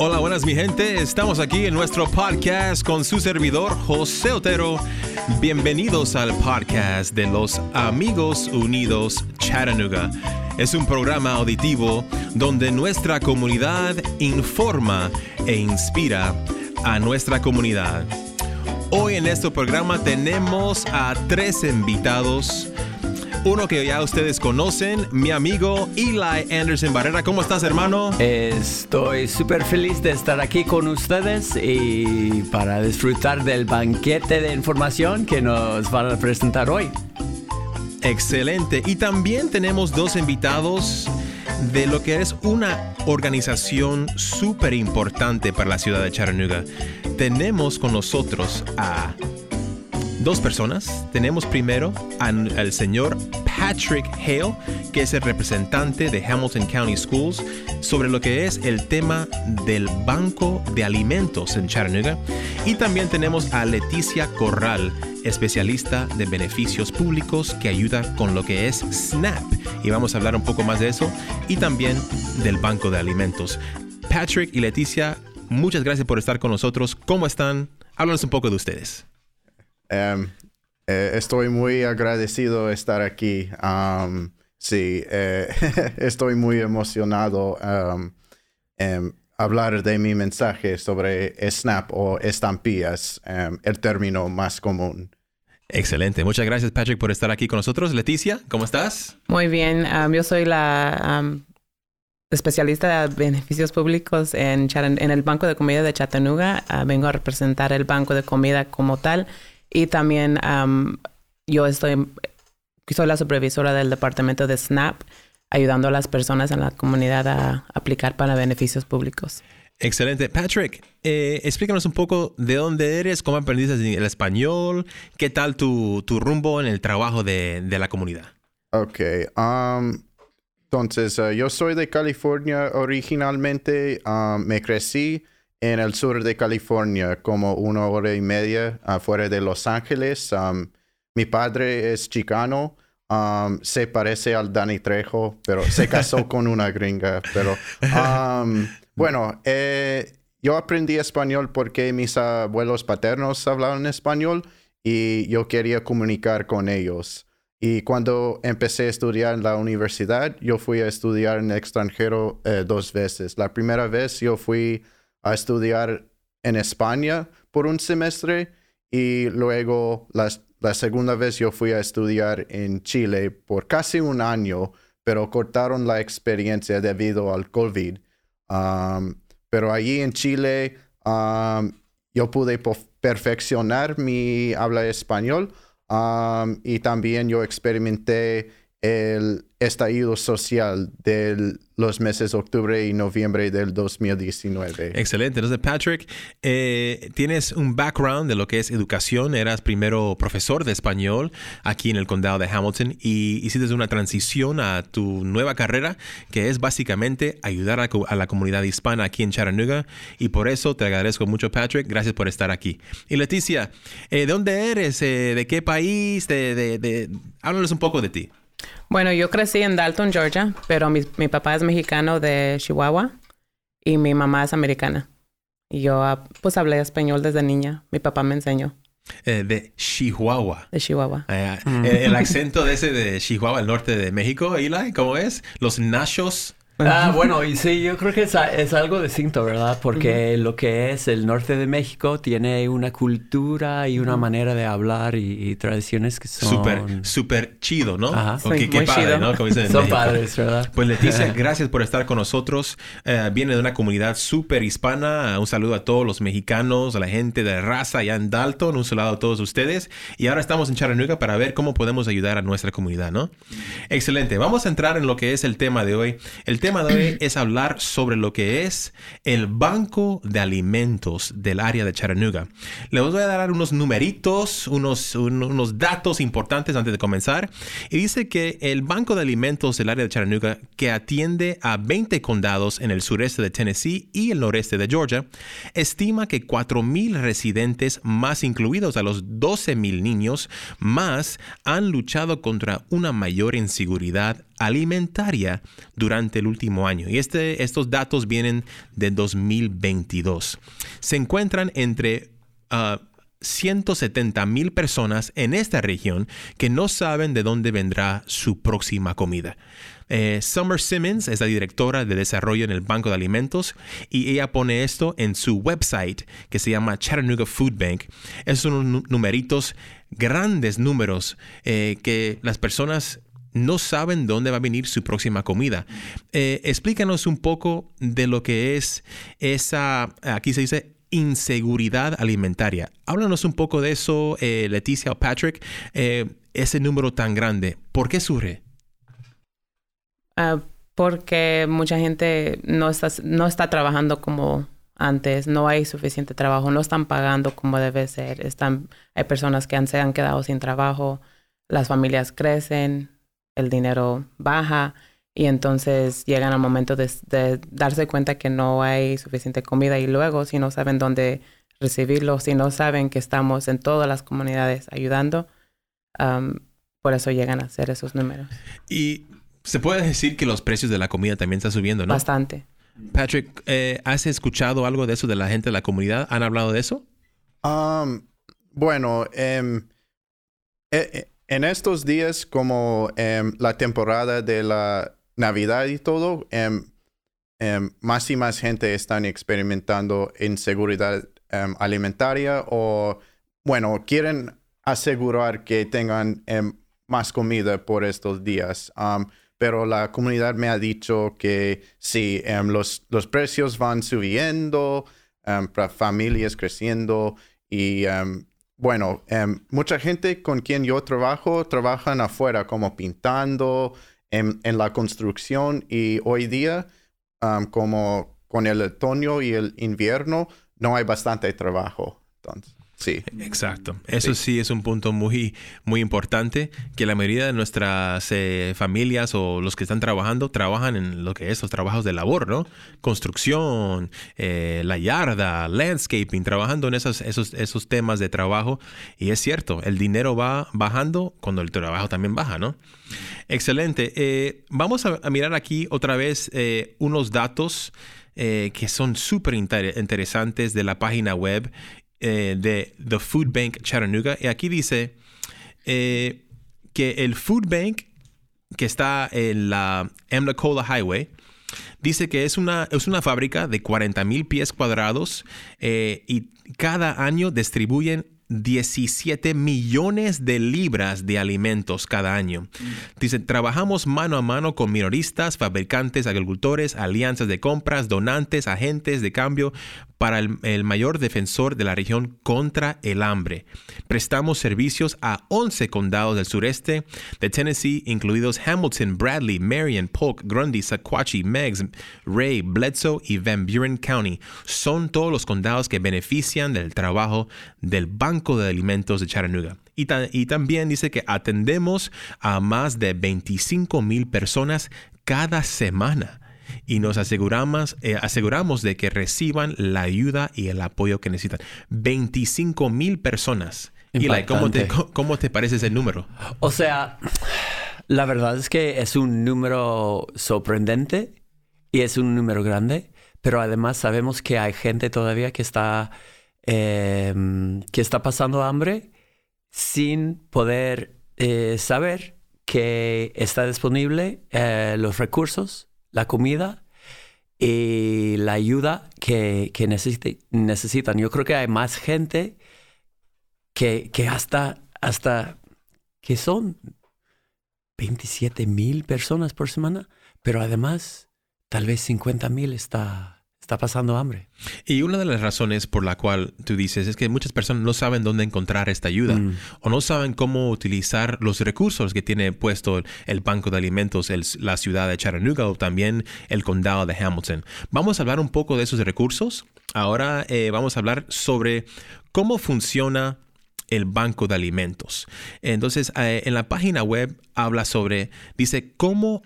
Hola, buenas mi gente. Estamos aquí en nuestro podcast con su servidor José Otero. Bienvenidos al podcast de los Amigos Unidos Chattanooga. Es un programa auditivo donde nuestra comunidad informa e inspira a nuestra comunidad. Hoy en este programa tenemos a tres invitados uno que ya ustedes conocen, mi amigo Eli Anderson Barrera. ¿Cómo estás, hermano? Estoy súper feliz de estar aquí con ustedes y para disfrutar del banquete de información que nos van a presentar hoy. Excelente. Y también tenemos dos invitados de lo que es una organización súper importante para la ciudad de Chattanooga. Tenemos con nosotros a dos personas. Tenemos primero al señor Patrick Hale, que es el representante de Hamilton County Schools, sobre lo que es el tema del Banco de Alimentos en Chattanooga. Y también tenemos a Leticia Corral, especialista de beneficios públicos que ayuda con lo que es SNAP. Y vamos a hablar un poco más de eso y también del Banco de Alimentos. Patrick y Leticia, muchas gracias por estar con nosotros. ¿Cómo están? Háblanos un poco de ustedes. Um, eh, estoy muy agradecido de estar aquí. Um, sí, eh, estoy muy emocionado um, en hablar de mi mensaje sobre snap o estampillas, el término más común. Excelente. Muchas gracias, Patrick, por estar aquí con nosotros. Leticia, ¿cómo estás? Muy bien. yo soy la especialista de beneficios públicos en, en, el Banco de Comida de Chattanooga. Ah, vengo a representar el Banco de Comida como tal y también yo estoy, soy la supervisora del departamento de SNAP, ayudando a las personas en la comunidad a aplicar para beneficios públicos. Excelente. Patrick, eh, explícanos un poco de dónde eres, cómo aprendiste el español, qué tal tu, tu rumbo en el trabajo de, de la comunidad. Ok. entonces, eh, yo soy de California originalmente. me crecí en el sur de California, como una hora y media afuera de Los Ángeles. Um, mi padre es chicano, um, se parece al Danny Trejo, pero se casó con una gringa. Pero um, bueno, eh, yo aprendí español porque mis abuelos paternos hablaban español y yo quería comunicar con ellos. Y cuando empecé a estudiar en la universidad, yo fui a estudiar en extranjero eh, dos veces. La primera vez yo fui a estudiar en España por un semestre y luego la, segunda vez yo fui a estudiar en Chile por casi un año, pero cortaron la experiencia debido al COVID. Um, pero allí en Chile um, yo pude perfeccionar mi habla español um, y también yo experimenté el estallido social de los meses octubre y noviembre del 2019. Excelente. Entonces, Patrick, eh, tienes un background de lo que es educación. Eras primero profesor de español aquí en el condado de Hamilton y hiciste una transición a tu nueva carrera, que es básicamente ayudar a, la comunidad hispana aquí en Chattanooga. Y por eso te agradezco mucho, Patrick. Gracias por estar aquí. Y Leticia, eh, ¿de dónde eres? Eh, ¿De qué país? De, Háblanos un poco de ti. Bueno, yo crecí en Dalton, Georgia, pero mi, mi, papá es mexicano de Chihuahua y mi mamá es americana. Y yo, ah, pues, hablé español desde niña. Mi papá me enseñó. Eh, de Chihuahua. De Chihuahua. Eh, eh, el acento de ese de Chihuahua, el norte de México, Eli, ¿cómo es? Los nachos Ah, bueno, y sí, yo creo que es, es algo distinto, ¿verdad? Porque lo que es el norte de México tiene una cultura y una manera de hablar y, tradiciones que son... Súper, súper chido, ¿no? Ajá. qué padre, ¿no? Como dicen son padres, ¿verdad? Pues Leticia, gracias por estar con nosotros. Eh, viene de una comunidad súper hispana. Un saludo a todos los mexicanos, a la gente de raza allá en Dalton. Un saludo a todos ustedes. Y ahora estamos en Chattanooga para ver cómo podemos ayudar a nuestra comunidad, ¿no? Excelente. Vamos a entrar en lo que es el tema de hoy. El tema tema de hoy es hablar sobre lo que es el Banco de Alimentos del área de Chattanooga. Les voy a dar unos numeritos, unos, datos importantes antes de comenzar. Y dice que el Banco de Alimentos del área de Chattanooga, que atiende a 20 condados en el sureste de Tennessee y el noreste de Georgia, estima que 4.000 residentes, más incluidos a los 12.000 niños, más han luchado contra una mayor inseguridad alimentaria durante el último año. Y este, estos datos vienen de 2022. Se encuentran entre... 170 ah, mil personas en esta región que no saben de dónde vendrá su próxima comida. Eh, Summer Simmons es la directora de desarrollo en el Banco de Alimentos y ella pone esto en su website que se llama Chattanooga Food Bank. Esos son numeritos, grandes números eh, que las personas no saben dónde va a venir su próxima comida. Eh, explícanos un poco de lo que es esa, aquí se dice, inseguridad alimentaria. Háblanos un poco de eso, Leticia o Patrick, ese número tan grande. ¿Por qué surge? Ah, porque mucha gente no está, no está trabajando como antes, no hay suficiente trabajo, no están pagando como debe ser, están, hay personas que han, se han quedado sin trabajo, las familias crecen, el dinero baja y entonces llegan al momento de, darse cuenta que no hay suficiente comida y luego si no saben dónde recibirlo, si no saben que estamos en todas las comunidades ayudando, por eso llegan a hacer esos números. Y se puede decir que los precios de la comida también están subiendo, ¿no? Bastante. Patrick, eh, ¿has escuchado algo de eso de la gente de la comunidad? ¿Han hablado de eso? Um, bueno, em, e, e, en estos días, como em, la temporada de la Navidad y todo, em, más y más gente están experimentando inseguridad alimentaria o, bueno, quieren asegurar que tengan más comida por estos días. Um, pero la comunidad me ha dicho que sí, em, los, los, precios van subiendo, em, para familias creciendo y em, bueno, mucha gente con quien yo trabajo trabajan afuera como pintando, en, en la construcción y hoy día como con el otoño y el invierno no hay bastante trabajo. Entonces. Sí. Exacto. Eso sí. es un punto muy, muy importante, que la mayoría de nuestras eh, familias o los que están trabajando trabajan en lo que es los trabajos de labor, ¿no? Construcción, eh, la yarda, landscaping, trabajando en esos, esos, esos temas de trabajo. Y es cierto, el dinero va bajando cuando el trabajo también baja, ¿no? Excelente. Eh, vamos a, mirar aquí otra vez unos datos. que son súper interesantes de la página web eh, de The Food Bank Chattanooga. Y aquí dice eh, que el Food Bank que está en la Emlacola Highway, dice que es una, es una fábrica de 40 mil pies cuadrados eh, y cada año distribuyen 17 millones de libras de alimentos cada año. Mm. Dice, trabajamos mano a mano con minoristas, fabricantes, agricultores, alianzas de compras, donantes, agentes de cambio para el, mayor defensor de la región contra el hambre. Prestamos servicios a 11 condados del sureste de Tennessee, incluidos Hamilton, Bradley, Marion, Polk, Grundy, Sequatchie, Meigs, Ray, Bledsoe y Van Buren County. Son todos los condados que benefician del trabajo del Banco de Alimentos de Chattanooga. Y, también dice que atendemos a más de 25 mil personas cada semana y nos aseguramos, eh, aseguramos de que reciban la ayuda y el apoyo que necesitan. 25 mil personas. Y ¿cómo te, ¿cómo te parece ese número? O sea, la verdad es que es un número sorprendente y es un número grande, pero además sabemos que hay gente todavía que está, em, que está pasando hambre sin poder eh, saber que está disponible eh, los recursos la comida y la ayuda que, que necesitan. Yo creo que hay más gente que, que hasta, hasta que son 27 mil personas por semana, pero además tal vez 50 mil está está pasando hambre. Y una de las razones por la cual tú dices es que muchas personas no saben dónde encontrar esta ayuda mm. o no saben cómo utilizar los recursos que tiene puesto el Banco de Alimentos, la ciudad de Chattanooga o también el condado de Hamilton. Vamos a hablar un poco de esos recursos. Ahora eh, vamos a hablar sobre cómo funciona el banco de alimentos. Entonces, eh, en la página web habla sobre, dice, cómo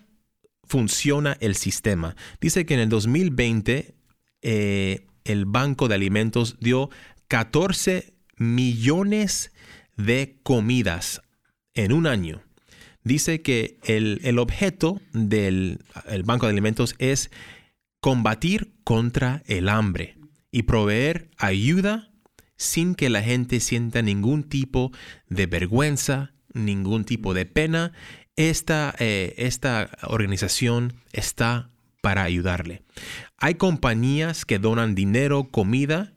funciona el sistema. Dice que en el 2020 eh, el Banco de Alimentos dio 14 millones de comidas en un año. dice que el, el objeto del el Banco de Alimentos es combatir contra el hambre y proveer ayuda sin que la gente sienta ningún tipo de vergüenza, ningún tipo de pena. Esta, eh, esta organización está para ayudarle. Hay compañías que donan dinero, comida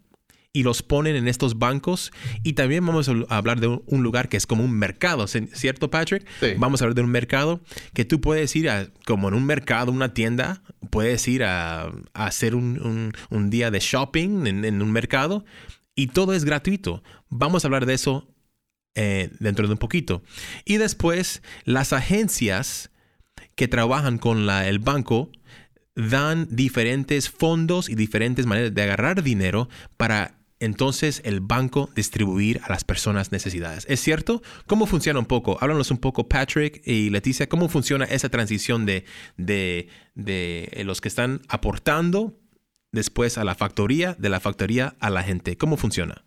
y los ponen en estos bancos. Y también vamos a hablar de un lugar que es como un mercado, ¿cierto, Patrick? Vamos a hablar de un mercado que tú puedes ir a, como en un mercado, una tienda, puedes ir a, hacer un, día de shopping en, un mercado y todo es gratuito. Vamos a hablar de eso eh, dentro de un poquito. Y después, las agencias que trabajan con la, el banco dan diferentes fondos y diferentes maneras de agarrar dinero para entonces el banco distribuir a las personas necesidades. ¿Es cierto? ¿Cómo funciona un poco? Háblanos un poco, Patrick y Leticia, ¿cómo funciona esa transición de, de, de los que están aportando después a la factoría, de la factoría a la gente? ¿Cómo funciona?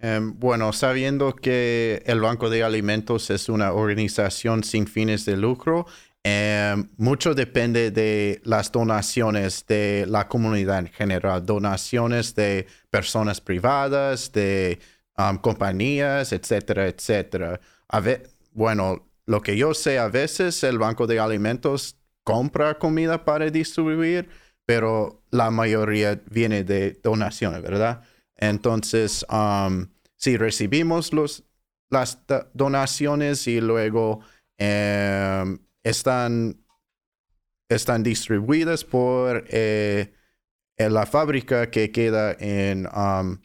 Em, bueno, sabiendo que el Banco de Alimentos es una organización sin fines de lucro, Em, mucho depende de las donaciones de la comunidad en general, donaciones de personas privadas, de um, compañías, etcétera, etcétera. Bueno, lo que yo sé, a veces el Banco de Alimentos compra comida para distribuir, pero la mayoría viene de donaciones, ¿verdad? Entonces, um, si recibimos los, las donaciones y luego em, están, están distribuidas por eh, la fábrica que queda en, um,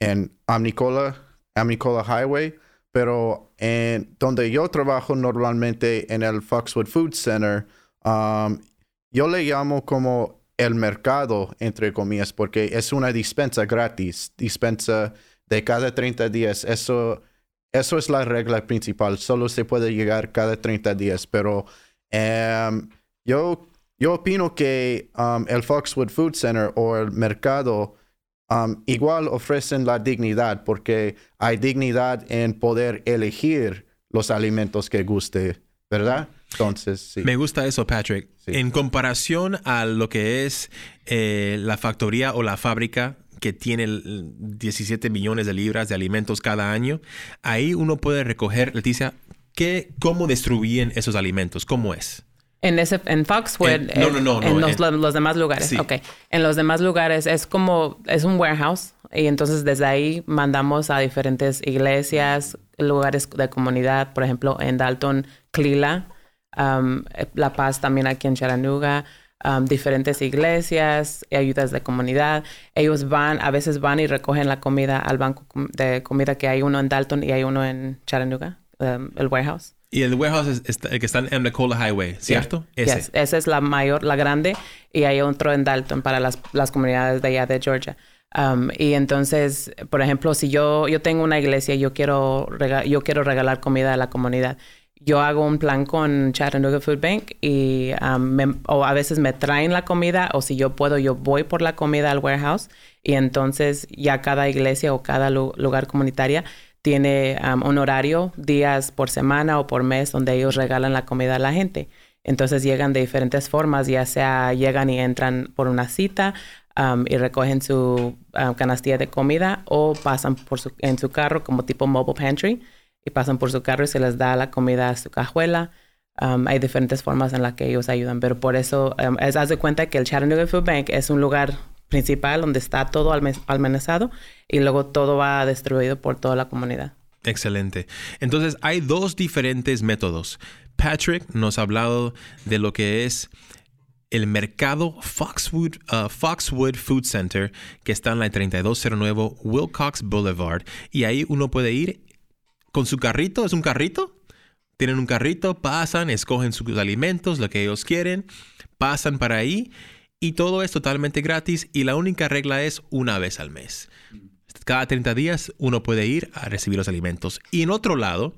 en Amnicola, Highway, pero en donde yo trabajo normalmente en el Foxwood Food Center, um, yo le llamo como el mercado, entre comillas, porque es una dispensa gratis, dispensa de cada 30 días. Eso eso es la regla principal. Solo se puede llegar cada 30 días, pero em, yo, yo opino que um, el Foxwood Food Center o el mercado um, igual ofrecen la dignidad porque hay dignidad en poder elegir los alimentos que guste, ¿verdad? Entonces, sí. Me gusta eso, Patrick. En comparación a lo que es eh, la factoría o la fábrica, que tiene 17 millones de libras de alimentos cada año, ahí uno puede recoger, Leticia, ¿qué, ¿cómo distribuyen esos alimentos? ¿Cómo es? En, ese, en Foxwood, en, no, en los, demás lugares. Sí. En los demás lugares es como, es un warehouse y entonces desde ahí mandamos a diferentes iglesias, lugares de comunidad, por ejemplo, en Dalton, Clila, um, La Paz también aquí en Chattanooga, Um, diferentes iglesias, ayudas de comunidad. Ellos van, a veces van y recogen la comida al banco de comida que hay uno en Dalton y hay uno en Chattanooga, um, el warehouse. Y el warehouse es, el que está en Nicola Highway, ¿cierto? Ese. Esa es la mayor, la grande, y hay otro en Dalton para las, las comunidades de allá de Georgia. Um, y entonces, por ejemplo, si yo, yo tengo una iglesia y yo quiero, yo quiero regalar comida a la comunidad, yo hago un plan con Chattanooga Food Bank y um, o a veces me traen la comida o si yo puedo yo voy por la comida al warehouse y entonces ya cada iglesia o cada lugar comunitaria tiene um, un horario días por semana o por mes donde ellos regalan la comida a la gente. Entonces llegan de diferentes formas, ya sea llegan y entran por una cita um, y recogen su canastilla de comida o pasan por en su carro como tipo mobile pantry y pasan por su carro y se les da la comida a su cajuela. Um, hay diferentes formas en las que ellos ayudan, pero por eso um, es haz de cuenta que el Chattanooga Food Bank es un lugar principal donde está todo almenezado y luego todo va distribuido por toda la comunidad. Excelente. Entonces hay dos diferentes métodos. Patrick nos ha hablado de lo que es el mercado Foxwood, uh, Foxwood Food Center, que está en la 3209 Wilcox Boulevard. Y ahí uno puede ir con su carrito, es un carrito. Tienen un carrito, pasan, escogen sus alimentos, lo que ellos quieren, pasan para ahí y todo es totalmente gratis y la única regla es una vez al mes. Cada 30 días uno puede ir a recibir los alimentos. Y en otro lado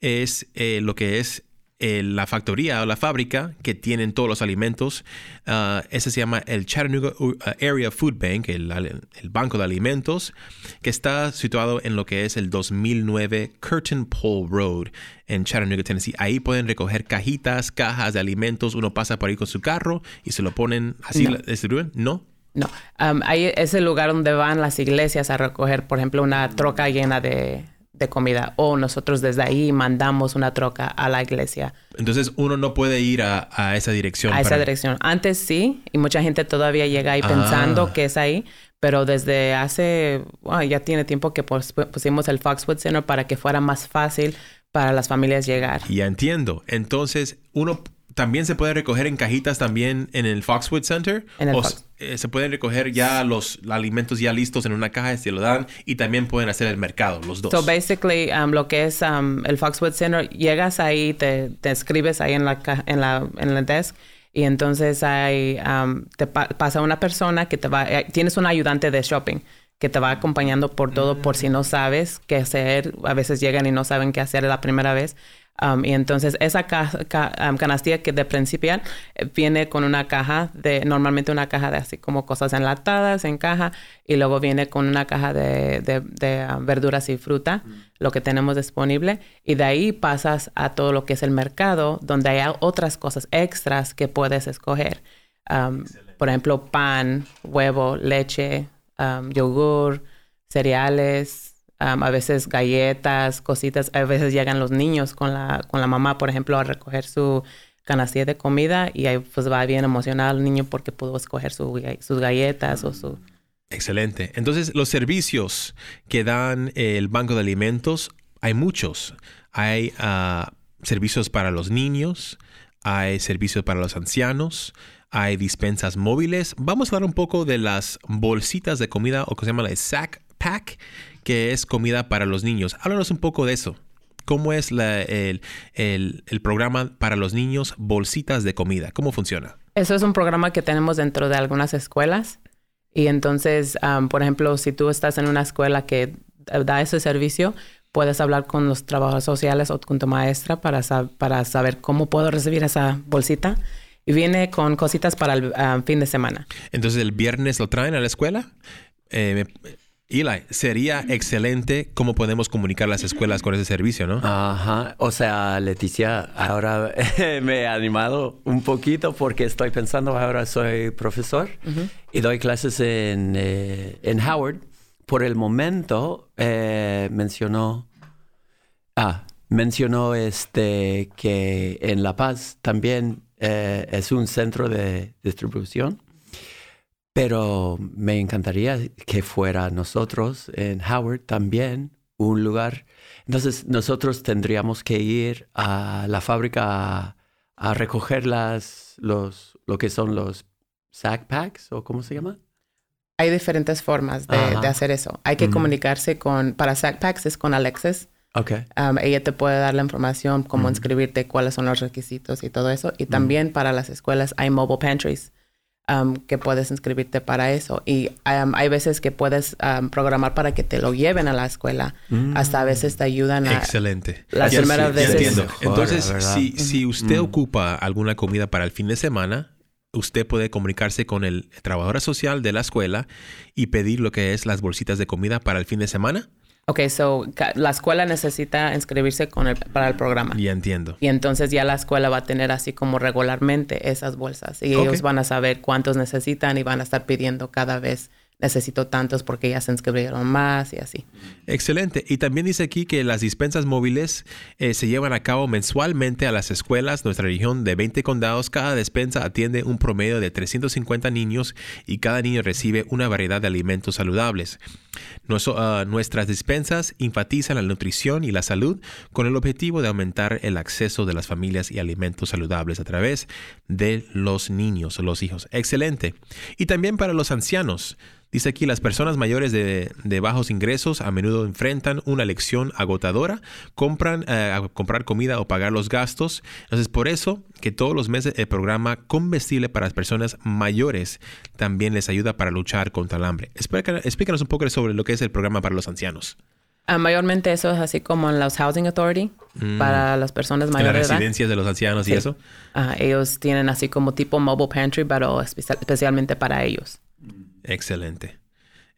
es eh, lo que es eh, la factoría o la fábrica que tienen todos los alimentos. Uh, ese se llama el Chattanooga uh, Area Food Bank, el, el, banco de alimentos, que está situado en lo que es el 2009 Curtain Pole Road en Chattanooga, Tennessee. Ahí pueden recoger cajitas, cajas de alimentos. Uno pasa por ahí con su carro y se lo ponen así, no. distribuyen. ¿No? No, um, ahí es el lugar donde van las iglesias a recoger, por ejemplo, una troca llena de, de comida o nosotros desde ahí mandamos una troca a la iglesia. Entonces uno no puede ir a, a esa dirección. A esa dirección. Antes sí, y mucha gente todavía llega ahí pensando Ah. que es ahí, pero desde hace, bueno, ya tiene tiempo que pus- pusimos el Foxwood Center para que fuera más fácil para las familias llegar. Ya entiendo. Entonces uno también se puede recoger en cajitas también en el Foxwood Center. En el o Fox- eh, se pueden recoger ya los alimentos ya listos en una caja y se lo dan. Y también pueden hacer el mercado, los dos. So basically, um, lo que es um, el Foxwood Center, llegas ahí, te, te escribes ahí en la, en la en el desk y entonces hay, um, te pa- pasa una persona que te va, eh, tienes un ayudante de shopping que te va acompañando por todo, por si no sabes qué hacer. A veces llegan y no saben qué hacer la primera vez. Um, y entonces esa ca- ca- um, canastilla que de principal eh, viene con una caja de, normalmente una caja de así como cosas enlatadas en caja y luego viene con una caja de, de- de, um, verduras y fruta, lo que tenemos disponible. Y de ahí pasas a todo lo que es el mercado, donde hay otras cosas extras que puedes escoger. Um, por ejemplo, pan, huevo, leche, um, yogur, cereales, a veces galletas, cositas. A veces llegan los niños con la, con la mamá, por ejemplo, a recoger su canastilla de comida y ahí pues va bien emocionado el niño porque pudo escoger su sus galletas o su... Excelente. Entonces, los servicios que dan el Banco de Alimentos, hay muchos. Hay ah, servicios para los niños, hay servicios para los ancianos, hay dispensas móviles. Vamos a hablar un poco de las bolsitas de comida o que se llama la sack pack, que es comida para los niños. Háblanos un poco de eso. ¿Cómo es la- el, el- el programa para los niños, bolsitas de comida? ¿Cómo funciona? Eso es un programa que tenemos dentro de algunas escuelas. Y entonces, um, por ejemplo, si tú estás en una escuela que da ese servicio, puedes hablar con los trabajadores sociales o con tu maestra para, para saber cómo puedo recibir esa bolsita. Y viene con cositas para el um, fin de semana. Entonces el viernes lo traen a la escuela. Eh, Eli, sería excelente cómo podemos comunicar las escuelas con ese servicio, ¿no? Ajá, o sea, Leticia, ahora me he animado un poquito porque estoy pensando, ahora soy profesor y doy clases en, eh, en Howard. Por el momento eh, mencionó, ah, mencionó este que en La Paz también eh, es un centro de distribución. Pero me encantaría que fuera nosotros en Howard también un lugar. Entonces nosotros tendríamos que ir a la fábrica a, a recoger las, los, lo que son los sack packs o cómo se llama. Hay diferentes formas de, hacer eso. Hay que Ujú. comunicarse con, para Sackpacks es con Alexis. Ok. Um, ella te puede dar la información, cómo inscribirte, cuáles son los requisitos y todo eso. Y también para las escuelas hay mobile pantries um, que puedes inscribirte para eso. Y um, hay veces que puedes um, programar para que te lo lleven a la escuela. Hasta a veces te ayudan a... Excelente. Las Ya primeras sí, veces- entiendo. Entonces, si, si usted ocupa alguna comida para el fin de semana, usted puede comunicarse con el trabajador social de la escuela y pedir lo que es las bolsitas de comida para el fin de semana. Ok, so la escuela necesita inscribirse con el, para el programa. Ya entiendo. Y entonces ya la escuela va a tener así como regularmente esas bolsas. Y ellos van a saber cuántos necesitan y van a estar pidiendo cada vez necesito tantos porque ya se inscribieron más y así. Excelente. Y también dice aquí que las dispensas móviles eh, se llevan a cabo mensualmente a las escuelas. Nuestra región de 20 condados, cada despensa atiende un promedio de 350 niños y cada niño recibe una variedad de alimentos saludables. Ah, nuestras dispensas enfatizan la nutrición y la salud con el objetivo de aumentar el acceso de las familias y alimentos saludables a través de los niños, los hijos. Excelente. Y también para los ancianos. Dice aquí, las personas mayores de, de bajos ingresos a menudo enfrentan una lección agotadora, compran, eh, comprar comida o pagar los gastos. Entonces, por eso que todos los meses el programa Comestible para las personas mayores también les ayuda para luchar contra el hambre. Explícanos un poco sobre lo que es el programa para los ancianos. Ah, mayormente eso es así como en los Housing Authority para las personas Mm. En las mayores residencias de los ancianos y Sí. eso. Ah, ellos tienen así como tipo mobile pantry, pero espe- especialmente para ellos. Excelente.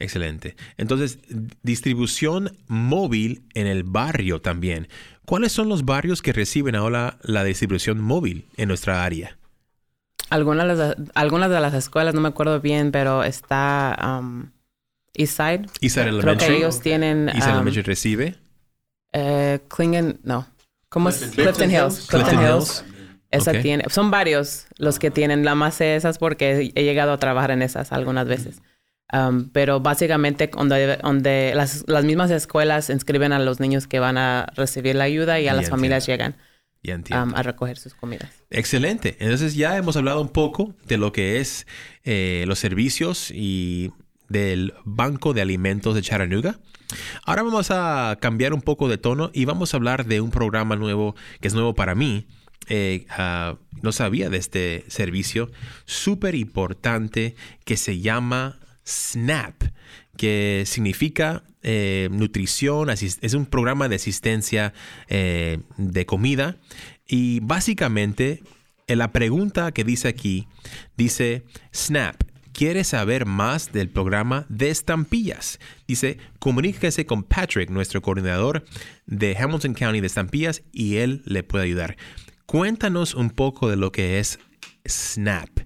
Excelente. Entonces, distribución móvil en el barrio también. ¿Cuáles son los barrios que reciben ahora la distribución móvil en nuestra área? Algunas de, las, algunas de las escuelas, no me acuerdo bien, pero está um, Eastside. Eastside Creo Elementary. que ellos tienen... Eastside um, Elementary recibe. eh, Klingen, no. ¿Cómo es? Clifton Clifton Hills. Clifton Hills. Esa Ok. tiene, son varios los que tienen, la más de esas porque he llegado a trabajar en esas algunas veces. Um, pero básicamente donde, donde las, las mismas escuelas inscriben a los niños que van a recibir la ayuda y a Ya las familias entiendo. llegan Ya entiendo. um, a recoger sus comidas. Excelente. Entonces ya hemos hablado un poco de lo que es eh, los servicios y del Banco de Alimentos de Chattanooga. Ahora vamos a cambiar un poco de tono y vamos a hablar de un programa nuevo que es nuevo para mí. Eh, ah, no sabía de este servicio súper importante que se llama SNAP, que significa eh, nutrición, es un programa de asistencia eh, de comida y básicamente eh, la pregunta que dice aquí dice SNAP. ¿Quiere saber más del programa de estampillas? Dice, comuníquese con Patrick, nuestro coordinador de Hamilton County de estampillas, y él le puede ayudar. Cuéntanos un poco de lo que es SNAP.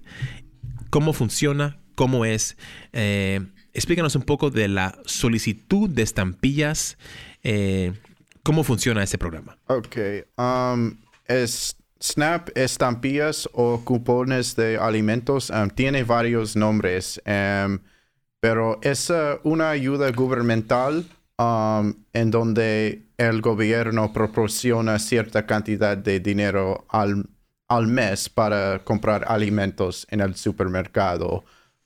¿Cómo funciona? ¿Cómo es? Eh, explícanos un poco de la solicitud de estampillas. eh, ¿Cómo funciona este programa? Ok. um, es SNAP estampillas o cupones de alimentos um, tiene varios nombres, um, pero es uh, una ayuda gubernamental um, en donde el gobierno proporciona cierta cantidad de dinero al, al mes para comprar alimentos en el supermercado.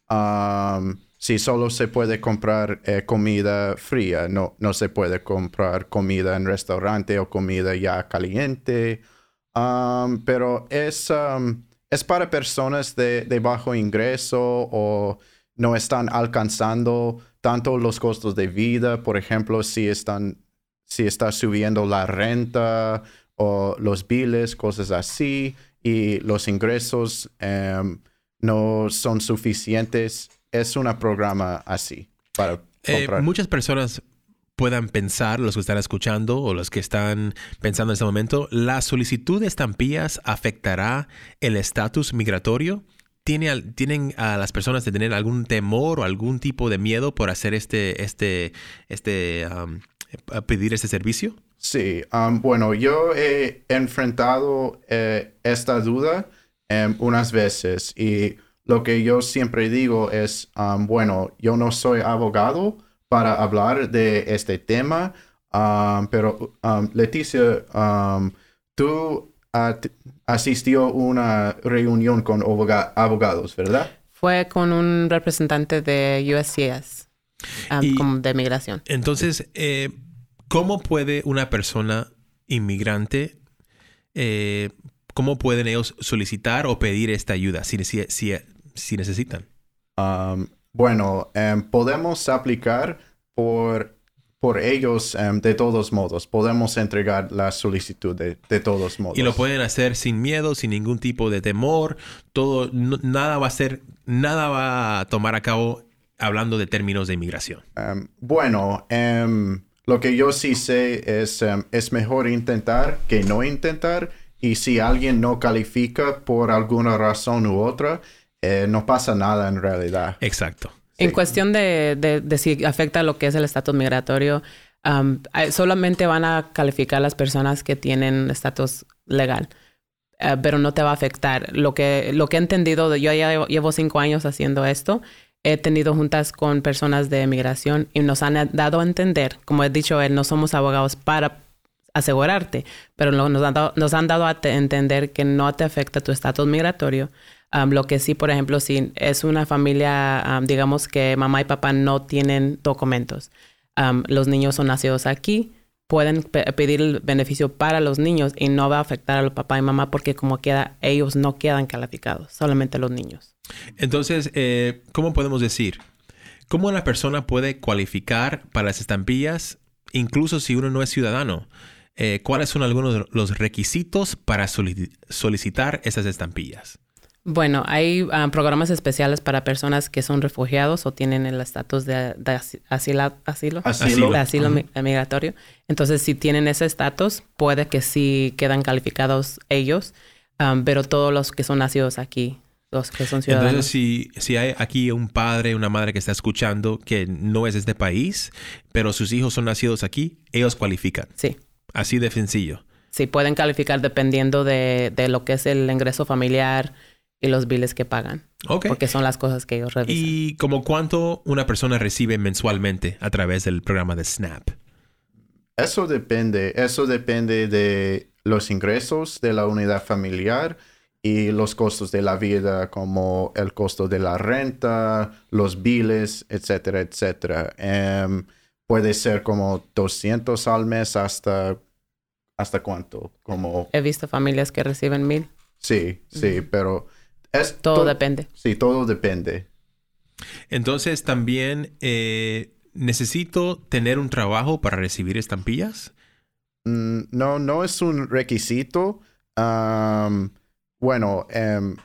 Um, si solo se puede comprar eh, comida fría, no, no se puede comprar comida en restaurante o comida ya caliente. Um, pero es, um, es para personas de, de bajo ingreso o no están alcanzando tanto los costos de vida. Por ejemplo, si están si está subiendo la renta o los biles, cosas así, y los ingresos em, no son suficientes, es un programa así para Eh, comprar. muchas personas puedan pensar, los que están escuchando o los que están pensando en este momento, ¿la solicitud de estampillas afectará el estatus migratorio? ¿Tiene al- ¿Tienen a las personas de tener algún temor o algún tipo de miedo por hacer este, este, este, a pedir este servicio? Sí, bueno, yo he enfrentado eh, esta duda em, unas veces y lo que yo siempre digo es, um, bueno, yo no soy abogado para hablar de este tema, um, pero um, Leticia, um, tú at- asistió a una reunión con aboga- abogados, ¿verdad? Fue con un representante de USCIS, um, Y- de migración. Entonces, eh, ¿cómo puede una persona inmigrante, eh, cómo pueden ellos solicitar o pedir esta ayuda si, si, si, si necesitan? Um, bueno, em, podemos aplicar por, por ellos em, de todos modos. Podemos entregar la solicitud de, de todos modos. Y lo pueden hacer sin miedo, sin ningún tipo de temor. Todo, no- nada va a ser, nada va a tomar a cabo hablando de términos de inmigración. Em, bueno, lo que yo sí sé es, es mejor intentar que no intentar. Y si alguien no califica por alguna razón u otra, eh, no pasa nada en realidad. Exacto. En cuestión de, de- de si afecta lo que es el estatus migratorio, um, eh, solamente van a calificar las personas que tienen estatus legal, Eh, pero no te va a afectar. Lo que, lo que he entendido, de- yo ya llevo, llevo cinco años haciendo esto, he tenido juntas con personas de migración y nos han dado a entender, como he dicho, eh, no somos abogados para asegurarte, pero lo- nos, han dado, nos han dado a te- entender que no te afecta tu estatus migratorio. Lo que sí, por ejemplo, si es una familia, digamos que mamá y papá no tienen documentos, um, los niños son nacidos aquí, pueden pe- pedir el beneficio para los niños y no va a afectar a los papá y mamá porque como queda, ellos no quedan calificados, solamente los niños. Entonces, eh, ¿cómo podemos decir? ¿Cómo la persona puede cualificar para las estampillas incluso si uno no es ciudadano. Eh, ¿Cuáles son algunos de los requisitos para solicitar esas estampillas? Bueno, hay ah, programas especiales para personas que son refugiados o tienen el estatus de, asilo, asilo, asilo, migratorio. Entonces, si tienen ese estatus, puede que sí quedan calificados ellos, ah, pero todos los que son nacidos aquí, los que son ciudadanos. Entonces, si, si hay aquí un padre, una madre que está escuchando que no es de este país, pero sus hijos son nacidos aquí, ellos cualifican. Sí. Así de sencillo. Sí, pueden calificar dependiendo de, de lo que es el ingreso familiar, y los biles que pagan. Porque son las cosas que ellos revisan. ¿Y como cuánto una persona recibe mensualmente a través del programa de SNAP? Eso depende. Eso depende de los ingresos de la unidad familiar y los costos de la vida, como el costo de la renta, los biles, etcétera, etcétera. Em, puede ser como 200 al mes hasta... ¿Hasta cuánto? Como... He visto familias que reciben mil. Sí, sí, pero todo depende. Sí, todo depende. Entonces también eh, necesito tener un trabajo para recibir estampillas. Mm, no, no es un requisito. bueno, em,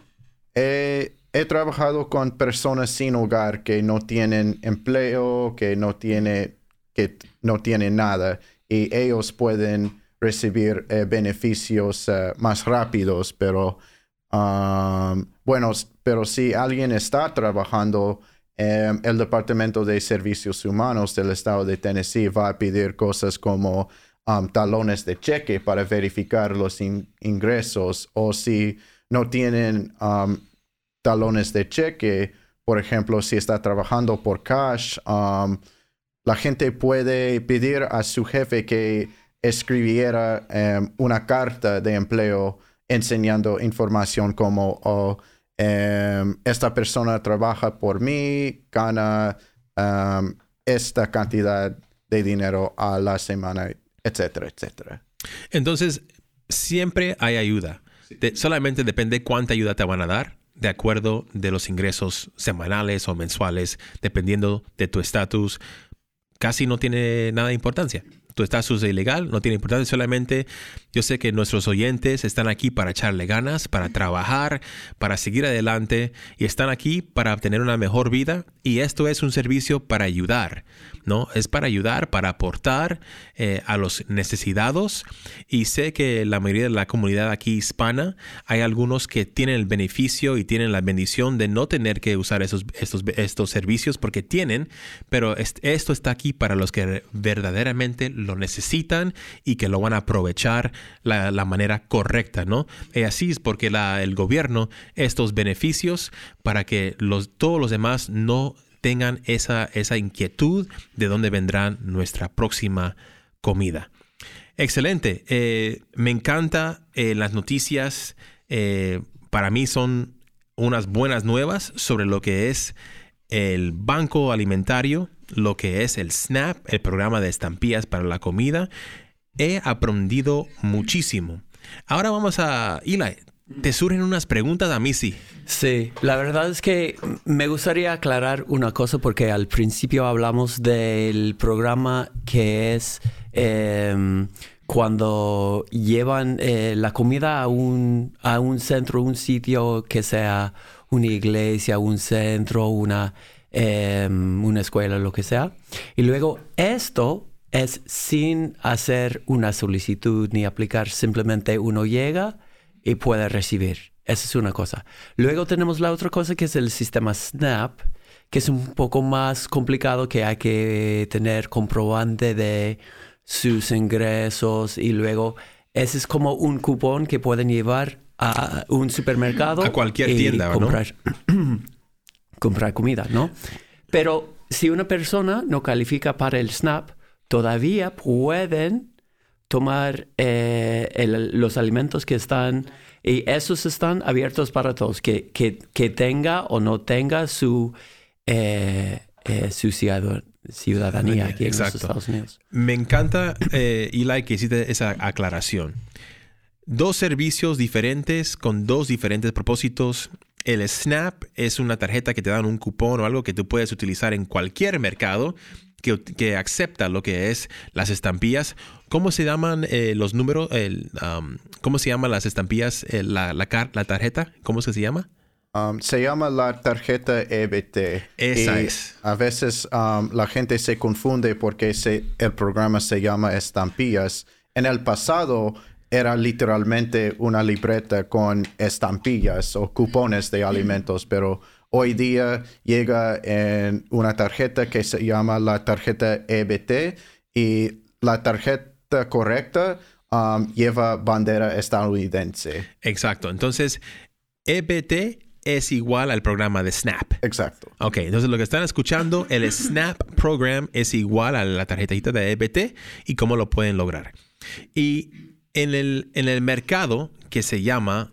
he, trabajado con personas sin hogar que no tienen empleo, que no tiene, que no tienen nada y ellos pueden recibir eh, beneficios eh, más rápidos, pero bueno, pero si alguien está trabajando, en el Departamento de Servicios Humanos del Estado de Tennessee va a pedir cosas como talones de cheque para verificar los ingresos o si no tienen talones de cheque, por ejemplo, si está trabajando por cash, la gente puede pedir a su jefe que escribiera em, una carta de empleo enseñando información como oh, em, esta persona trabaja por mí, gana em, esta cantidad de dinero a la semana, etcétera, etcétera. Entonces, siempre hay ayuda. solamente depende cuánta ayuda te van a dar de acuerdo de los ingresos semanales o mensuales, dependiendo de tu estatus. Casi no tiene nada de importancia tu estatus ilegal, no tiene importancia, solamente yo sé que nuestros oyentes están aquí para echarle ganas, para trabajar, para seguir adelante y están aquí para obtener una mejor vida y esto es un servicio para ayudar. ¿No? Es para ayudar, para aportar eh, a los necesitados. Y sé que la mayoría de la comunidad aquí hispana, hay algunos que tienen el beneficio y tienen la bendición de no tener que usar esos, estos, estos servicios porque tienen, pero esto está aquí para los que verdaderamente lo necesitan y que lo van a aprovechar la, la manera correcta, ¿no? Y así es porque la, el gobierno estos beneficios para que los, todos los demás no tengan esa, esa inquietud de dónde vendrá nuestra próxima comida. Excelente. Eh, me encanta eh, las noticias. Eh, para mí son unas buenas nuevas sobre lo que es el banco alimentario, lo que es el SNAP, el programa de estampillas para la comida. He aprendido muchísimo. Ahora vamos a Eli te surgen unas preguntas a mí sí. La verdad es que me gustaría aclarar una cosa porque al principio hablamos del programa que es em, cuando llevan eh, la comida a un, a un centro, un sitio que sea una iglesia, un centro, una, em, una escuela, lo que sea. Y luego esto es sin hacer una solicitud ni aplicar, simplemente uno llega y puede recibir. Esa es una cosa. Luego tenemos la otra cosa que es el sistema SNAP, que es un poco más complicado, que hay que tener comprobante de sus ingresos y luego ese es como un cupón que pueden llevar a un supermercado. A cualquier tienda, comprar, ¿no? comprar comida, ¿no? Pero si una persona no califica para el SNAP, todavía pueden tomar eh, los alimentos que están, y esos están abiertos para todos, que, que, tenga o no tenga su, eh, eh, su ciudadanía aquí en los Estados Unidos. Me encanta, Eli, que hiciste esa aclaración. Dos servicios diferentes con dos diferentes propósitos. El SNAP es una tarjeta que te dan un cupón o algo que tú puedes utilizar en cualquier mercado que, que acepta lo que es las estampillas. ¿Cómo se llaman eh, los números? El, um, ¿Cómo se llaman las estampillas? eh, la, la, la tarjeta, ¿cómo es que se llama? Um, se llama la tarjeta EBT. Esa Y es. A veces um, la gente se confunde porque se- el programa se llama estampillas. En el pasado era literalmente una libreta con estampillas o cupones de alimentos, pero hoy día llega en una tarjeta que se llama la tarjeta EBT y la tarjeta correcta um, lleva bandera estadounidense. Exacto. Entonces, EBT es igual al programa de SNAP. Exacto. Ok, entonces lo que están escuchando, el Snap Program es igual a la tarjetita de EBT y cómo lo pueden lograr. Y en el, en el mercado que se llama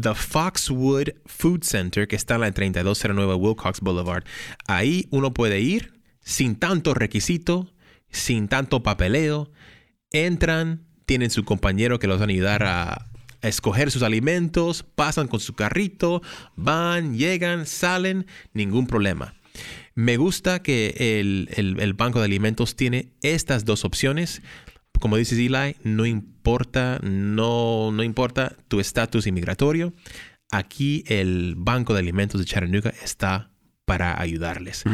The Foxwood Food Center, que está en la 3209 Wilcox Boulevard, ahí uno puede ir sin tanto requisito, sin tanto papeleo. Entran, tienen su compañero que los va a ayudar a, escoger sus alimentos, pasan con su carrito, van, llegan, salen, ningún problema. Me gusta que el- el Banco de Alimentos tiene estas dos opciones. Como dices Eli, no importa, no, no importa tu estatus inmigratorio. Aquí el Banco de Alimentos de Chattanooga está para ayudarles.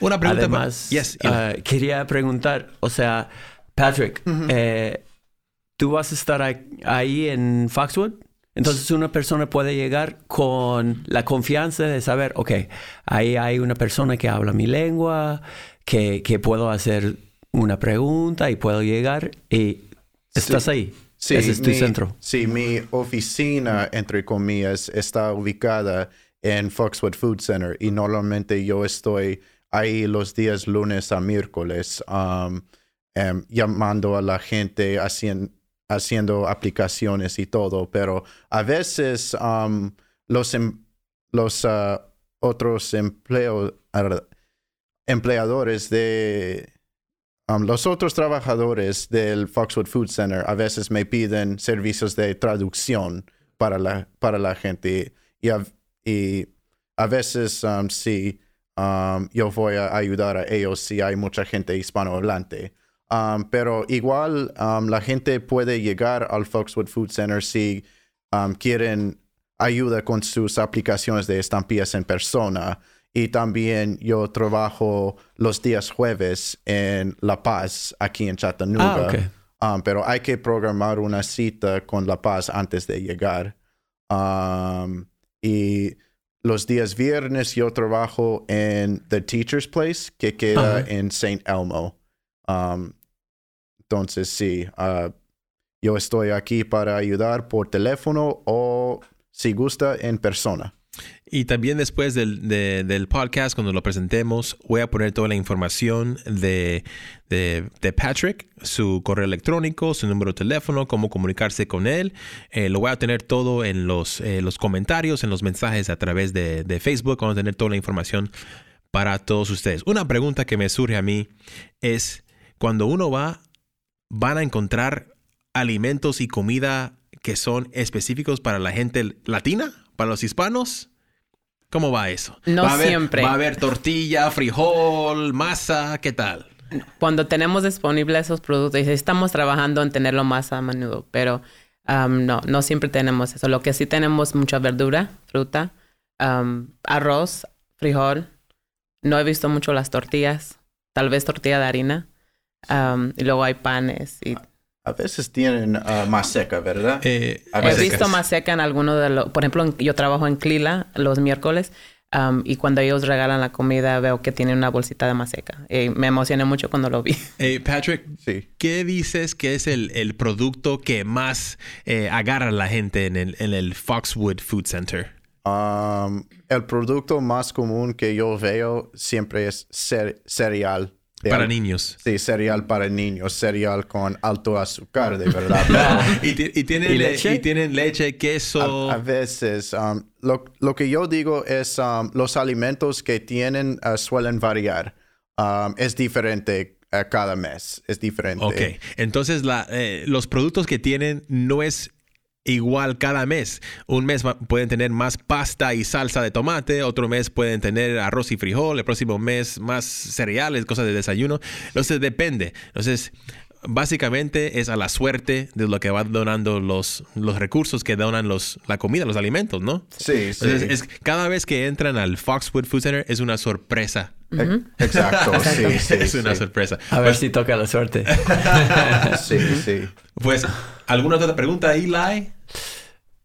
Una pregunta. Además, Yes, ah, quería preguntar, o sea, Patrick, eh, ¿tú vas a estar ahí- ahí en Foxwood? Entonces una persona puede llegar con la confianza de saber, ok, ahí hay una persona que habla mi lengua, que, que puedo hacer una pregunta y puedo llegar y estás ahí. Ese es tu mi- centro. Sí, mi oficina, entre comillas, está ubicada en Foxwood Food Center y normalmente yo estoy ahí los días lunes a miércoles um, em, llamando a la gente, hacien- haciendo aplicaciones y todo, pero a veces um, los, em- los ah, otros empleo- empleadores de Um, los otros trabajadores del Foxwood Food Center a veces me piden servicios de traducción para la, para la gente y a, veces um, sí, um, yo voy a ayudar a ellos si hay mucha gente hispanohablante. Pero igual la gente puede llegar al Foxwood Food Center si quieren ayuda con sus aplicaciones de estampillas en persona. Y también yo trabajo los días jueves en La Paz, aquí en Chattanooga. Ah. Um, pero hay que programar una cita con La Paz antes de llegar. Um, y los días viernes yo trabajo en The Teacher's Place, que queda en St. Elmo. Um, entonces, sí, uh, yo estoy aquí para ayudar por teléfono o, si gusta, en persona. Y también después del, de- del podcast, cuando lo presentemos, voy a poner toda la información de, de- de Patrick, su correo electrónico, su número de teléfono, cómo comunicarse con él. Eh, lo voy a tener todo en los, eh, los comentarios, en los mensajes a través de, de Facebook. Vamos a tener toda la información para todos ustedes. Una pregunta que me surge a mí es, cuando uno va, van a encontrar alimentos y comida que son específicos para la gente latina, para los hispanos. ¿Cómo va eso? No ¿Va haber- siempre. Va a haber tortilla, frijol, masa, ¿qué tal? Cuando tenemos disponibles esos productos, y estamos trabajando en tenerlo más a menudo, pero um, no, no siempre tenemos eso. Lo que sí tenemos mucha verdura, fruta, um, arroz, frijol. No he visto mucho las tortillas, tal vez tortilla de harina. Um, y luego hay panes. Y A veces tienen uh, más seca, ¿verdad? Eh, A he visto más seca en alguno de los... Por ejemplo, en- yo trabajo en Clila los miércoles. um, y cuando ellos regalan la comida, veo que tienen una bolsita de maseca. Y me emocioné mucho cuando lo vi. eh, Patrick, Sí. ¿qué dices que es el, el producto que más eh, agarra a la gente en el, en el Foxwood Food Center? Um, el producto más común que yo veo siempre es cer- cereal. Para niños. Sí, cereal para niños, cereal con alto azúcar, de verdad. y, y tienen ¿Y le- leche? y tienen leche, queso. A, a veces, um, lo, lo que yo digo es um, los alimentos que tienen uh, suelen variar. Um, es diferente uh, cada mes, es diferente. Ok, entonces la, eh, los productos que tienen no es igual cada mes. Un mes pueden tener más pasta y salsa de tomate, otro mes pueden tener arroz y frijol, el próximo mes más cereales, cosas de desayuno. Entonces depende. Entonces, básicamente es a la suerte de lo que van donando los, los recursos que donan los, la comida, los alimentos, ¿no? Sí, sí. Entonces, es, cada vez que entran al Foxwood Food Center es una sorpresa. Exacto, sí, sí. es una sorpresa. A ver si toca la suerte. sí, sí. Pues, ¿alguna otra pregunta, Eli?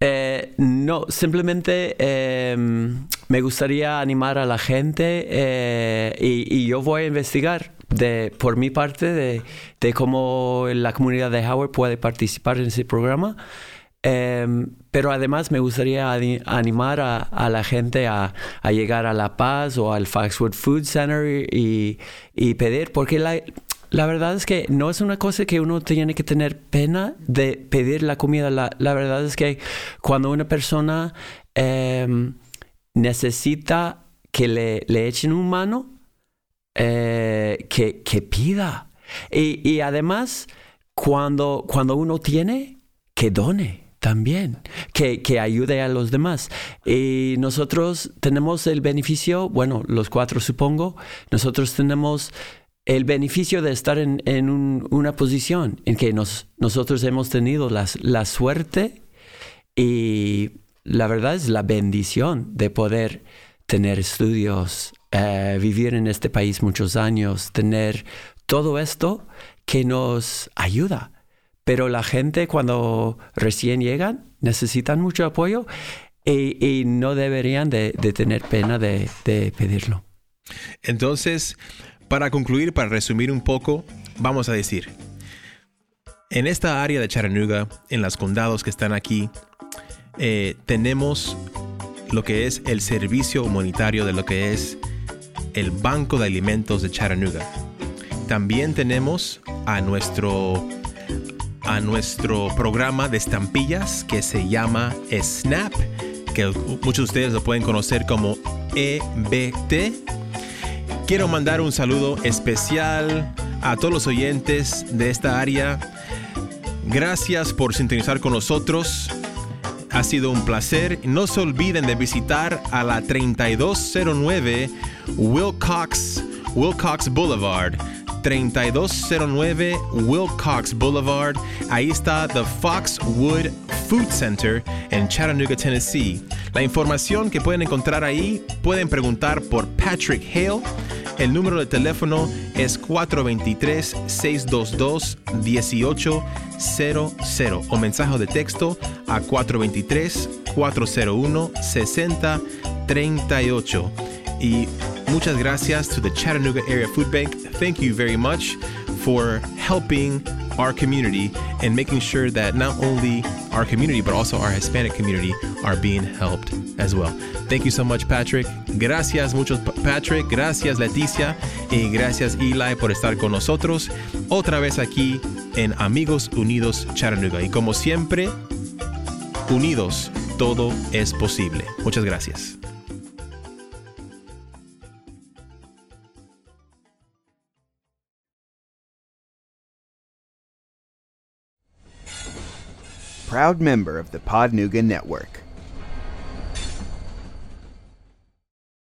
Eh, no, simplemente em, me gustaría animar a la gente eh, y, yo voy a investigar de, por mi parte de, cómo la comunidad de Howard puede participar en ese programa. Em, pero además me gustaría animar a, la gente a, llegar a La Paz o al Foxwood Food Center y, y pedir, porque la, la verdad es que no es una cosa que uno tiene que tener pena de pedir la comida. La, verdad es que cuando una persona em, necesita que le, le, echen un mano, eh, que, que, pida. Y, y, además, cuando, cuando uno tiene, que done también, que, que, ayude a los demás. Y nosotros tenemos el beneficio, bueno, los cuatro supongo, nosotros tenemos el beneficio de estar en, una posición en que nos, nosotros hemos tenido la, suerte y la verdad es la bendición de poder tener estudios, eh, vivir en este país muchos años, tener todo esto que nos ayuda. Pero la gente cuando recién llegan necesitan mucho apoyo y, no deberían de, tener pena de, de pedirlo. Entonces, para concluir, para resumir un poco, vamos a decir, en esta área de Chattanooga, en los condados que están aquí, eh, tenemos lo que es el servicio humanitario de lo que es el Banco de Alimentos de Chattanooga. También tenemos a nuestro, a nuestro programa de estampillas que se llama SNAP, que muchos de ustedes lo pueden conocer como EBT Quiero mandar un saludo especial a todos los oyentes de esta área. Gracias por sintonizar con nosotros. Ha sido un placer. No se olviden de visitar a la 3209 Wilcox, Wilcox Boulevard 3209 Wilcox Boulevard. Ahí está The Foxwood Food Center en Chattanooga, Tennessee. La información que pueden encontrar ahí pueden preguntar por Patrick Hale. El número de teléfono es 423-622-1800 o mensaje de texto a 423-401-6038. Y muchas gracias to the Chattanooga Area Food Bank. Thank you very much for helping our community and making sure that not only our community but also our Hispanic community are being helped as well. Thank you so much, Patrick. Gracias mucho, Patrick. Gracias, Leticia. Y gracias, Eli, por estar con nosotros otra vez aquí en Amigos Unidos Chattanooga. Y como siempre, unidos, todo es posible. Muchas gracias. Proud member of the Podnuga Network.